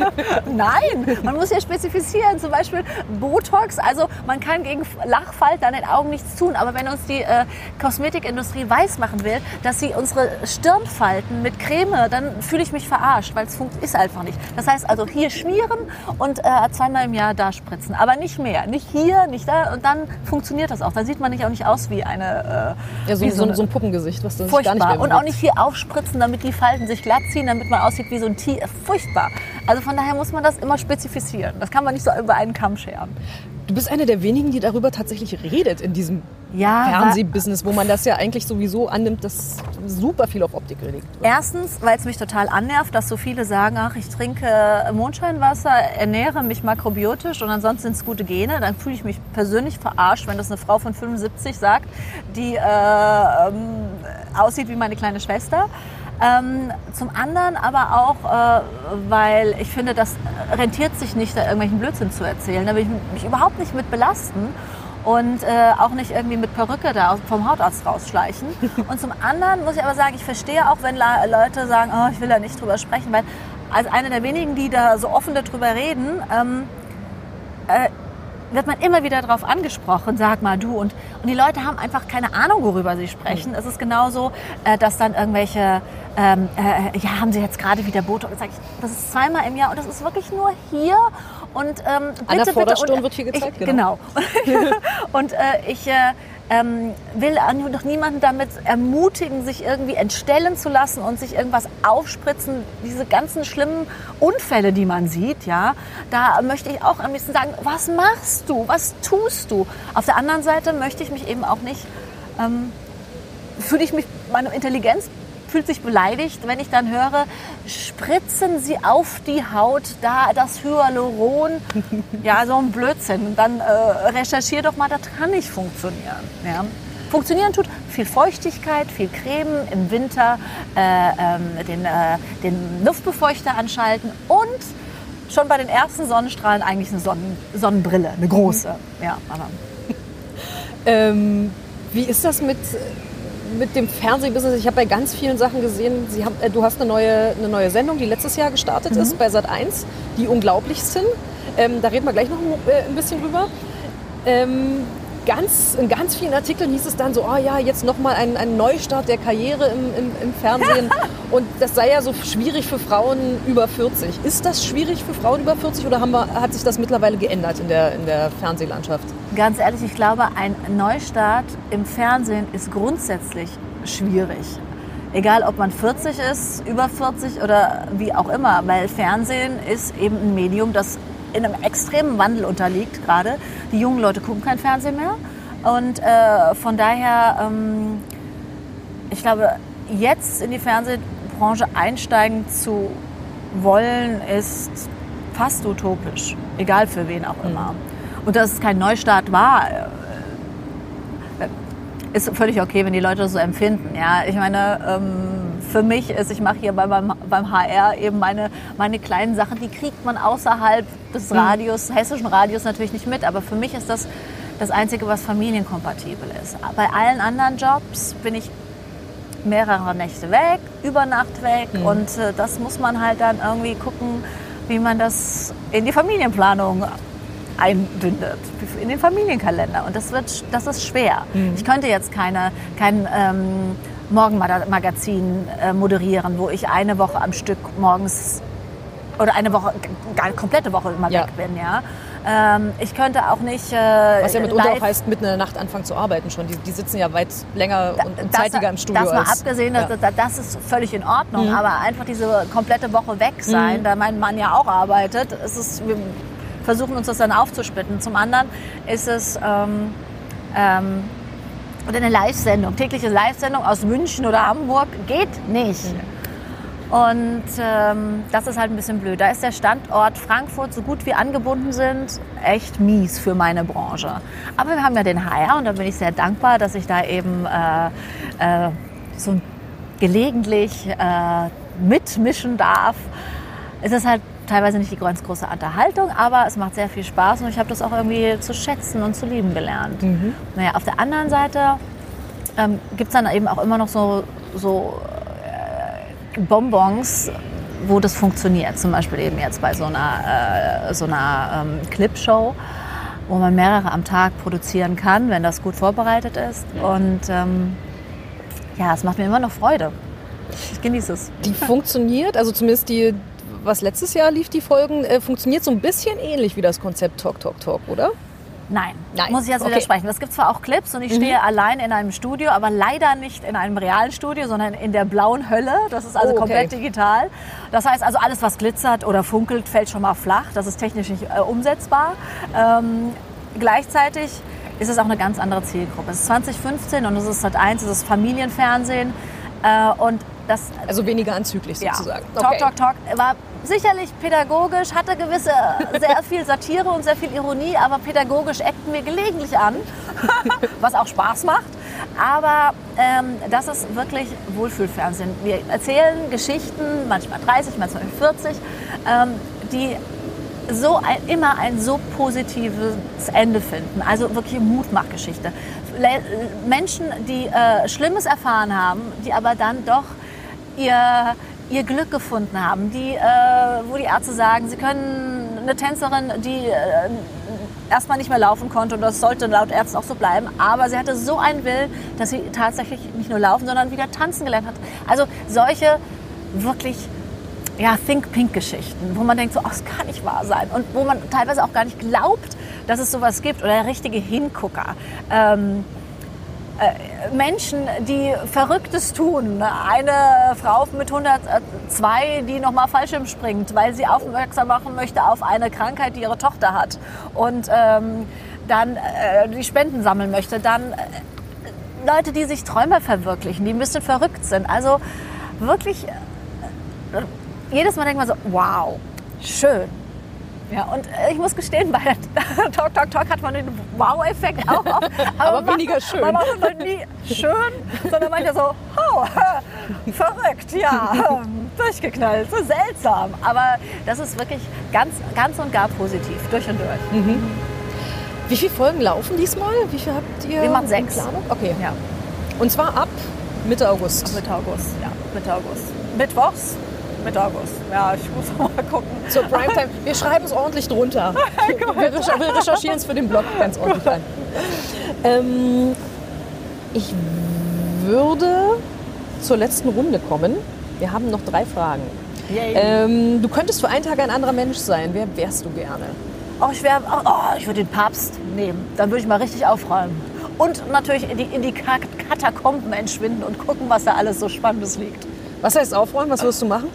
[SPEAKER 2] Nein, man muss ja spezifizieren. Zum Beispiel Botox. Also man kann gegen Lachfalten an den Augen nichts tun. Aber wenn uns die äh, Kosmetikindustrie weismachen will, dass sie unsere Stirnfalten mit Creme, dann fühle ich mich verarscht, weil es ist einfach nicht. Das heißt also hier schmieren und äh, zweimal im Jahr da spritzen. Aber nicht mehr. Nicht hier, nicht da. Und dann funktioniert das auch. Dann sieht man nicht auch nicht aus wie eine...
[SPEAKER 3] Äh, ja, so, so, so, ein Puppengesicht,
[SPEAKER 2] was das furchtbar. gar nicht mehr Und auch nicht hier aufspritzen, damit die Falten sich glatt ziehen, damit man aussieht wie so ein Furchtbar. Also von daher muss man das immer spezifizieren. Das kann man nicht so über einen Kamm scheren.
[SPEAKER 3] Du bist eine der wenigen, die darüber tatsächlich redet in diesem ja, Fernsehbusiness, wo man das ja eigentlich sowieso annimmt, dass super viel auf Optik wird.
[SPEAKER 2] Erstens, weil es mich total annervt, dass so viele sagen, ach, ich trinke Mondscheinwasser, ernähre mich makrobiotisch und ansonsten sind es gute Gene. Dann fühle ich mich persönlich verarscht, wenn das eine Frau von 75 sagt, die äh, ähm, aussieht wie meine kleine Schwester. Ähm, zum anderen aber auch, äh, weil ich finde, das rentiert sich nicht, da irgendwelchen Blödsinn zu erzählen. Da will ich mich überhaupt nicht mit belasten und äh, auch nicht irgendwie mit Perücke da vom Hautarzt rausschleichen. Und zum anderen muss ich aber sagen, ich verstehe auch, wenn Leute sagen, oh, ich will da nicht drüber sprechen, weil als eine der wenigen, die da so offen darüber reden, ähm, äh, wird man immer wieder darauf angesprochen, sag mal du. Und, und die Leute haben einfach keine Ahnung, worüber sie sprechen. Es ist genauso, äh, dass dann irgendwelche, ähm, äh, ja, haben sie jetzt gerade wieder Botox gesagt, das ist zweimal im Jahr und das ist wirklich nur hier. Und ähm,
[SPEAKER 3] bitte, An der bitte, und, wird hier gezeigt,
[SPEAKER 2] ich, genau. genau. und äh, ich äh, ähm, will doch niemanden damit ermutigen, sich irgendwie entstellen zu lassen und sich irgendwas aufspritzen. Diese ganzen schlimmen Unfälle, die man sieht, ja, da möchte ich auch am liebsten sagen, was machst du, was tust du? Auf der anderen Seite möchte ich mich eben auch nicht, ähm, fühle ich mich, meine Intelligenz fühlt sich beleidigt, wenn ich dann höre, spritzen Sie auf die Haut da das Hyaluron. ja, so ein Blödsinn. Dann äh, recherchiere doch mal, das kann nicht funktionieren. Ja. Funktionieren tut viel Feuchtigkeit, viel Creme im Winter, äh, ähm, den, äh, den Luftbefeuchter anschalten und schon bei den ersten Sonnenstrahlen eigentlich eine Sonnen Sonnenbrille, eine große. Ja, aber.
[SPEAKER 3] Ähm, wie ist das mit mit dem Fernsehbusiness, ich habe bei ganz vielen Sachen gesehen, Sie haben, äh, du hast eine neue, eine neue Sendung, die letztes Jahr gestartet mhm. ist bei Sat1, die unglaublich sind. Ähm, da reden wir gleich noch ein, äh, ein bisschen drüber. Ähm, ganz, in ganz vielen Artikeln hieß es dann so, oh ja, jetzt nochmal ein, ein Neustart der Karriere im, im, im Fernsehen. und das sei ja so schwierig für Frauen über 40. Ist das schwierig für Frauen über 40 oder haben wir, hat sich das mittlerweile geändert in der, in der Fernsehlandschaft?
[SPEAKER 2] Ganz ehrlich, ich glaube, ein Neustart im Fernsehen ist grundsätzlich schwierig. Egal, ob man 40 ist, über 40 oder wie auch immer, weil Fernsehen ist eben ein Medium, das in einem extremen Wandel unterliegt gerade. Die jungen Leute gucken kein Fernsehen mehr. Und äh, von daher, ähm, ich glaube, jetzt in die Fernsehbranche einsteigen zu wollen, ist fast utopisch. Egal für wen auch immer. Mhm. Und dass es kein Neustart war, äh, ist völlig okay, wenn die Leute das so empfinden. Ja, ich meine, ähm, für mich ist, ich mache hier beim, beim HR eben meine, meine kleinen Sachen, die kriegt man außerhalb des hm. Radios, hessischen Radios natürlich nicht mit, aber für mich ist das das Einzige, was familienkompatibel ist. Bei allen anderen Jobs bin ich mehrere Nächte weg, über Nacht weg mhm. und äh, das muss man halt dann irgendwie gucken, wie man das in die Familienplanung einbindet, in den Familienkalender. Und das, wird, das ist schwer. Mhm. Ich könnte jetzt keine, kein ähm, Morgenmagazin äh, moderieren, wo ich eine Woche am Stück morgens oder eine Woche, gar komplette Woche immer ja. weg bin, ja. Ähm, ich könnte auch nicht. Äh,
[SPEAKER 3] Was ja mitunter auch heißt, mitten in der Nacht anfangen zu arbeiten schon. Die, die sitzen ja weit länger und, und zeitiger im Studio.
[SPEAKER 2] Das mal als, abgesehen, ja. das, das, ist völlig in Ordnung. Mhm. Aber einfach diese komplette Woche weg sein, mhm. da mein Mann ja auch arbeitet, ist es, wir versuchen uns das dann aufzuspitten. Zum anderen ist es. Ähm, ähm, eine Live-Sendung, tägliche Live-Sendung aus München oder Hamburg, geht nicht. Und ähm, das ist halt ein bisschen blöd. Da ist der Standort Frankfurt, so gut wie angebunden sind, echt mies für meine Branche. Aber wir haben ja den HR und da bin ich sehr dankbar, dass ich da eben äh, äh, so gelegentlich äh, mitmischen darf. Es ist halt teilweise nicht die ganz große Unterhaltung, aber es macht sehr viel Spaß und ich habe das auch irgendwie zu schätzen und zu lieben gelernt. Mhm. Naja, auf der anderen Seite ähm, gibt es dann eben auch immer noch so, so äh, Bonbons, wo das funktioniert. Zum Beispiel eben jetzt bei so einer, äh, so einer ähm, Clipshow, wo man mehrere am Tag produzieren kann, wenn das gut vorbereitet ist. Und ähm, ja, es macht mir immer noch Freude. Ich genieße es.
[SPEAKER 3] Die funktioniert, also zumindest die, was letztes Jahr lief, die Folgen, äh, funktioniert so ein bisschen ähnlich wie das Konzept Talk, Talk, Talk, oder?
[SPEAKER 2] Nein, Nein, muss ich jetzt okay. widersprechen. Es gibt zwar auch Clips und ich mhm. stehe allein in einem Studio, aber leider nicht in einem realen Studio, sondern in der blauen Hölle. Das ist also oh, okay. komplett digital. Das heißt also, alles, was glitzert oder funkelt, fällt schon mal flach. Das ist technisch nicht äh, umsetzbar. Ähm, gleichzeitig ist es auch eine ganz andere Zielgruppe. Es ist 2015 und es ist Sat 1, es ist Familienfernsehen. Äh, und das,
[SPEAKER 3] also weniger anzüglich sozusagen.
[SPEAKER 2] Ja. Talk, okay. Talk, Talk war sicherlich pädagogisch, hatte gewisse, sehr viel Satire und sehr viel Ironie, aber pädagogisch eckten wir gelegentlich an, was auch Spaß macht. Aber ähm, das ist wirklich Wohlfühlfernsehen. Wir erzählen Geschichten, manchmal 30, manchmal 40, ähm, die so ein, immer ein so positives Ende finden. Also wirklich Mutmachgeschichte. Menschen, die äh, Schlimmes erfahren haben, die aber dann doch ihr, ihr Glück gefunden haben, die, äh, wo die Ärzte sagen, sie können eine Tänzerin, die äh, erstmal nicht mehr laufen konnte und das sollte laut Ärzten auch so bleiben, aber sie hatte so einen Willen, dass sie tatsächlich nicht nur laufen, sondern wieder tanzen gelernt hat. Also solche wirklich ja, Think-Pink-Geschichten, wo man denkt, so, oh, das kann nicht wahr sein. Und wo man teilweise auch gar nicht glaubt, dass es sowas gibt. Oder richtige Hingucker. Ähm, äh, Menschen, die Verrücktes tun. Eine Frau mit 102, die nochmal Fallschirm springt, weil sie aufmerksam machen möchte auf eine Krankheit, die ihre Tochter hat. Und ähm, dann äh, die Spenden sammeln möchte. Dann äh, Leute, die sich Träume verwirklichen, die ein bisschen verrückt sind. Also wirklich äh, jedes Mal denkt man so, wow, schön. Ja, und äh, ich muss gestehen, bei Talk, Talk, Talk hat man den Wow-Effekt auch oft.
[SPEAKER 3] Aber, aber weniger schön.
[SPEAKER 2] Man macht man nie schön, sondern manchmal so, oh, verrückt, ja, durchgeknallt, so seltsam. Aber das ist wirklich ganz, ganz und gar positiv, durch und durch. Mhm.
[SPEAKER 3] Wie viele Folgen laufen diesmal? Wie viel habt ihr?
[SPEAKER 2] Wir machen sechs.
[SPEAKER 3] Okay. Ja. Und zwar ab Mitte August.
[SPEAKER 2] Ab Mitte August, ja, Mitte August. Mittwochs Mitte August. Ja, ich muss mal gucken.
[SPEAKER 3] Zur Primetime. Wir schreiben es ordentlich drunter. wir, wir recherchieren es für den Blog ganz ordentlich rein. Ähm, ich würde zur letzten Runde kommen. Wir haben noch drei Fragen. Ähm, du könntest für einen Tag ein anderer Mensch sein. Wer wärst du gerne?
[SPEAKER 2] Oh, ich, wär, oh, oh, ich würde den Papst nehmen. Dann würde ich mal richtig aufräumen. Und natürlich in die, in die Katakomben entschwinden und gucken, was da alles so Spannendes liegt.
[SPEAKER 3] Was heißt aufräumen? Was wirst du machen?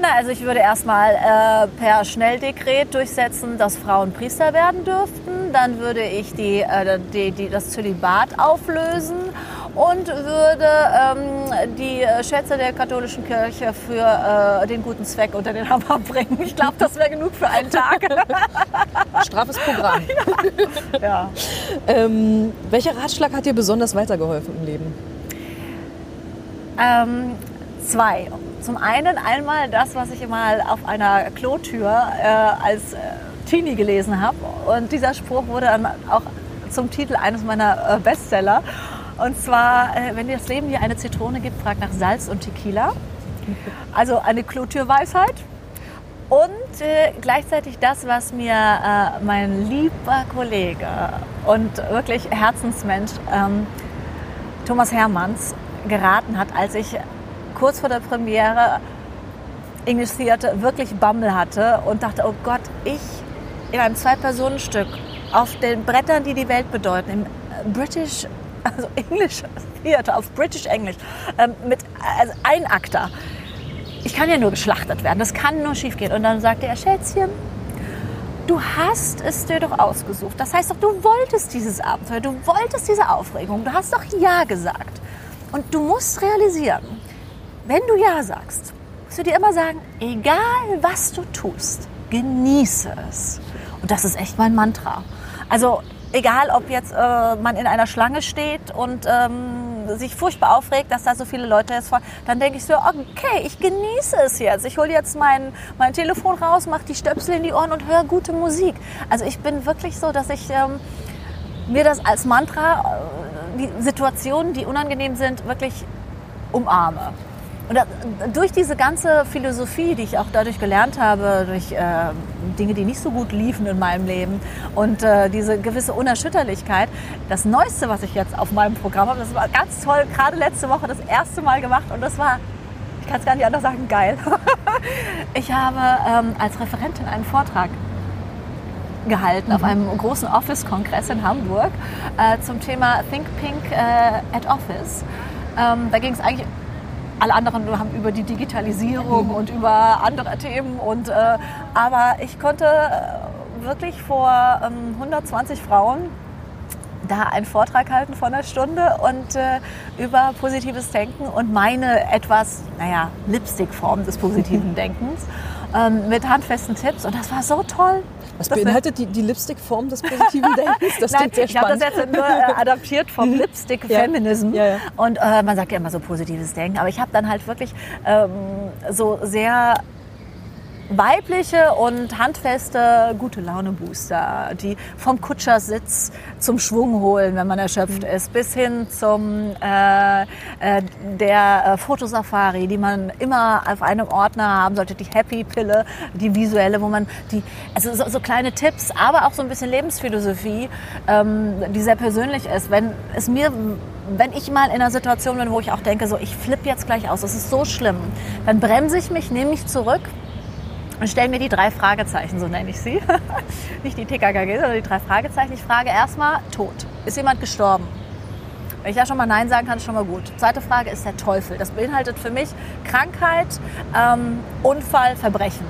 [SPEAKER 2] Na, also ich würde erstmal äh, per Schnelldekret durchsetzen, dass Frauen Priester werden dürften. Dann würde ich die, äh, die, die, das Zölibat auflösen und würde ähm, die Schätze der katholischen Kirche für äh, den guten Zweck unter den Hammer bringen. Ich glaube, das wäre genug für einen Tag.
[SPEAKER 3] Straffes Programm. Ja. ja. Ähm, welcher Ratschlag hat dir besonders weitergeholfen im Leben?
[SPEAKER 2] Ähm, zwei. Zum einen einmal das, was ich mal auf einer Klotür äh, als äh, Teenie gelesen habe. Und dieser Spruch wurde dann auch zum Titel eines meiner äh, Bestseller. Und zwar, äh, wenn dir das Leben dir eine Zitrone gibt, frag nach Salz und Tequila. Also eine Klotürweisheit. Und äh, gleichzeitig das, was mir äh, mein lieber Kollege und wirklich Herzensmensch ähm, Thomas Hermanns geraten hat, als ich kurz vor der Premiere English Theater wirklich Bammel hatte und dachte, oh Gott, ich in einem Zwei-Personen-Stück auf den Brettern, die die Welt bedeuten, im British, also English Theater, auf British English, ähm, mit also ein Akter. Ich kann ja nur geschlachtet werden, das kann nur schief gehen. Und dann sagte er, Schätzchen, du hast es dir doch ausgesucht. Das heißt doch, du wolltest dieses Abenteuer, du wolltest diese Aufregung, du hast doch Ja gesagt. Und du musst realisieren, wenn du Ja sagst, musst du dir immer sagen, egal was du tust, genieße es. Und das ist echt mein Mantra. Also egal, ob jetzt äh, man in einer Schlange steht und ähm, sich furchtbar aufregt, dass da so viele Leute jetzt vor, dann denke ich so, okay, ich genieße es jetzt. Ich hole jetzt mein, mein Telefon raus, mache die Stöpsel in die Ohren und höre gute Musik. Also ich bin wirklich so, dass ich ähm, mir das als Mantra, äh, die Situationen, die unangenehm sind, wirklich umarme. Und durch diese ganze Philosophie, die ich auch dadurch gelernt habe, durch äh, Dinge, die nicht so gut liefen in meinem Leben und äh, diese gewisse Unerschütterlichkeit, das Neueste, was ich jetzt auf meinem Programm habe, das war ganz toll, gerade letzte Woche das erste Mal gemacht und das war, ich kann es gar nicht anders sagen, geil. ich habe ähm, als Referentin einen Vortrag gehalten mhm. auf einem großen Office-Kongress in Hamburg äh, zum Thema Think Pink äh, at Office. Ähm, da ging es eigentlich alle anderen haben über die Digitalisierung und über andere Themen. Und, äh, aber ich konnte äh, wirklich vor ähm, 120 Frauen da einen Vortrag halten von einer Stunde und äh, über positives Denken und meine etwas, naja, Lipstick-Form des positiven Denkens ähm, mit handfesten Tipps. Und das war so toll.
[SPEAKER 3] Was beinhaltet die, die Lipstick-Form des positiven Denkens?
[SPEAKER 2] Das Nein, sehr ich habe das jetzt nur äh, adaptiert vom Lipstick-Feminism. Ja. Ja, ja. Und äh, man sagt ja immer so positives Denken. Aber ich habe dann halt wirklich ähm, so sehr weibliche und handfeste gute Laune Booster, die vom Kutschersitz zum Schwung holen, wenn man erschöpft mhm. ist, bis hin zum äh, äh, der äh, Fotosafari, die man immer auf einem Ordner haben sollte, die Happy Pille, die visuelle, wo man die also so, so kleine Tipps, aber auch so ein bisschen Lebensphilosophie, ähm, die sehr persönlich ist. Wenn es mir wenn ich mal in einer Situation bin, wo ich auch denke, so ich flippe jetzt gleich aus, das ist so schlimm, dann bremse ich mich, nehme mich zurück und stelle mir die drei Fragezeichen, so nenne ich sie. Nicht die TKKG, sondern die drei Fragezeichen. Ich frage erstmal, tot. Ist jemand gestorben? Wenn ich da schon mal Nein sagen kann, ist schon mal gut. Zweite Frage ist der Teufel. Das beinhaltet für mich Krankheit, ähm, Unfall, Verbrechen.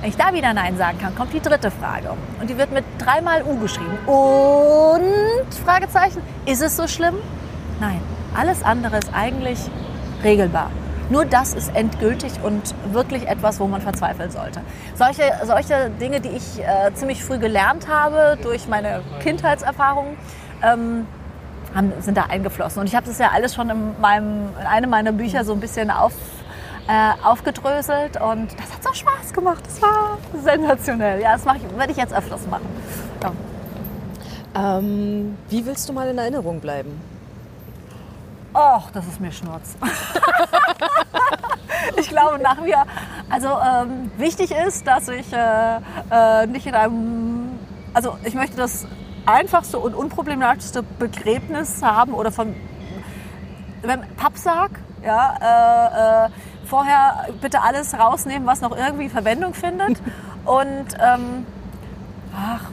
[SPEAKER 2] Wenn ich da wieder Nein sagen kann, kommt die dritte Frage. Und die wird mit dreimal U geschrieben. Und Fragezeichen, ist es so schlimm? Nein. Alles andere ist eigentlich regelbar. Nur das ist endgültig und wirklich etwas, wo man verzweifeln sollte. Solche, solche Dinge, die ich äh, ziemlich früh gelernt habe durch meine Kindheitserfahrungen, ähm, haben, sind da eingeflossen. Und ich habe das ja alles schon in, meinem, in einem meiner Bücher so ein bisschen auf, äh, aufgedröselt und das hat so Spaß gemacht. Das war sensationell. Ja, das ich, werde ich jetzt öfters machen.
[SPEAKER 3] Ja. Ähm, wie willst du mal in Erinnerung bleiben?
[SPEAKER 2] Och, das ist mir Schnurz. ich glaube nach mir, also ähm, wichtig ist, dass ich äh, äh, nicht in einem, also ich möchte das einfachste und unproblematischste Begräbnis haben oder von, wenn Pappsarg, ja, äh, äh, vorher bitte alles rausnehmen, was noch irgendwie Verwendung findet und ähm, ach,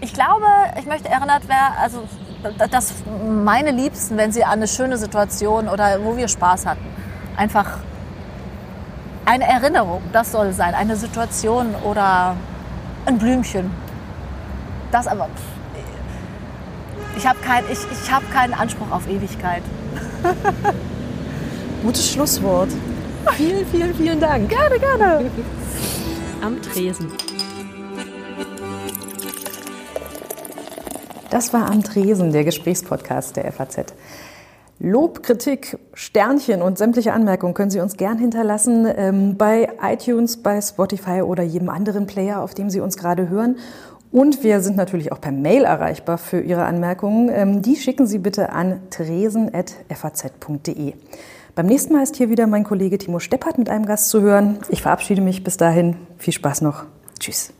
[SPEAKER 2] ich glaube, ich möchte erinnert werden, also dass meine Liebsten, wenn sie an eine schöne Situation oder wo wir Spaß hatten, einfach eine Erinnerung, das soll sein, eine Situation oder ein Blümchen. Das aber, ich habe kein, ich, ich hab keinen Anspruch auf Ewigkeit.
[SPEAKER 3] Gutes Schlusswort. Vielen, vielen, vielen Dank.
[SPEAKER 2] Gerne, gerne.
[SPEAKER 3] Am Tresen.
[SPEAKER 1] Das war am Tresen, der Gesprächspodcast der FAZ. Lob, Kritik, Sternchen und sämtliche Anmerkungen können Sie uns gern hinterlassen ähm, bei iTunes, bei Spotify oder jedem anderen Player, auf dem Sie uns gerade hören. Und wir sind natürlich auch per Mail erreichbar für Ihre Anmerkungen. Ähm, die schicken Sie bitte an tresen.faz.de. Beim nächsten Mal ist hier wieder mein Kollege Timo Steppert mit einem Gast zu hören. Ich verabschiede mich bis dahin. Viel Spaß noch. Tschüss.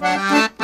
[SPEAKER 3] Música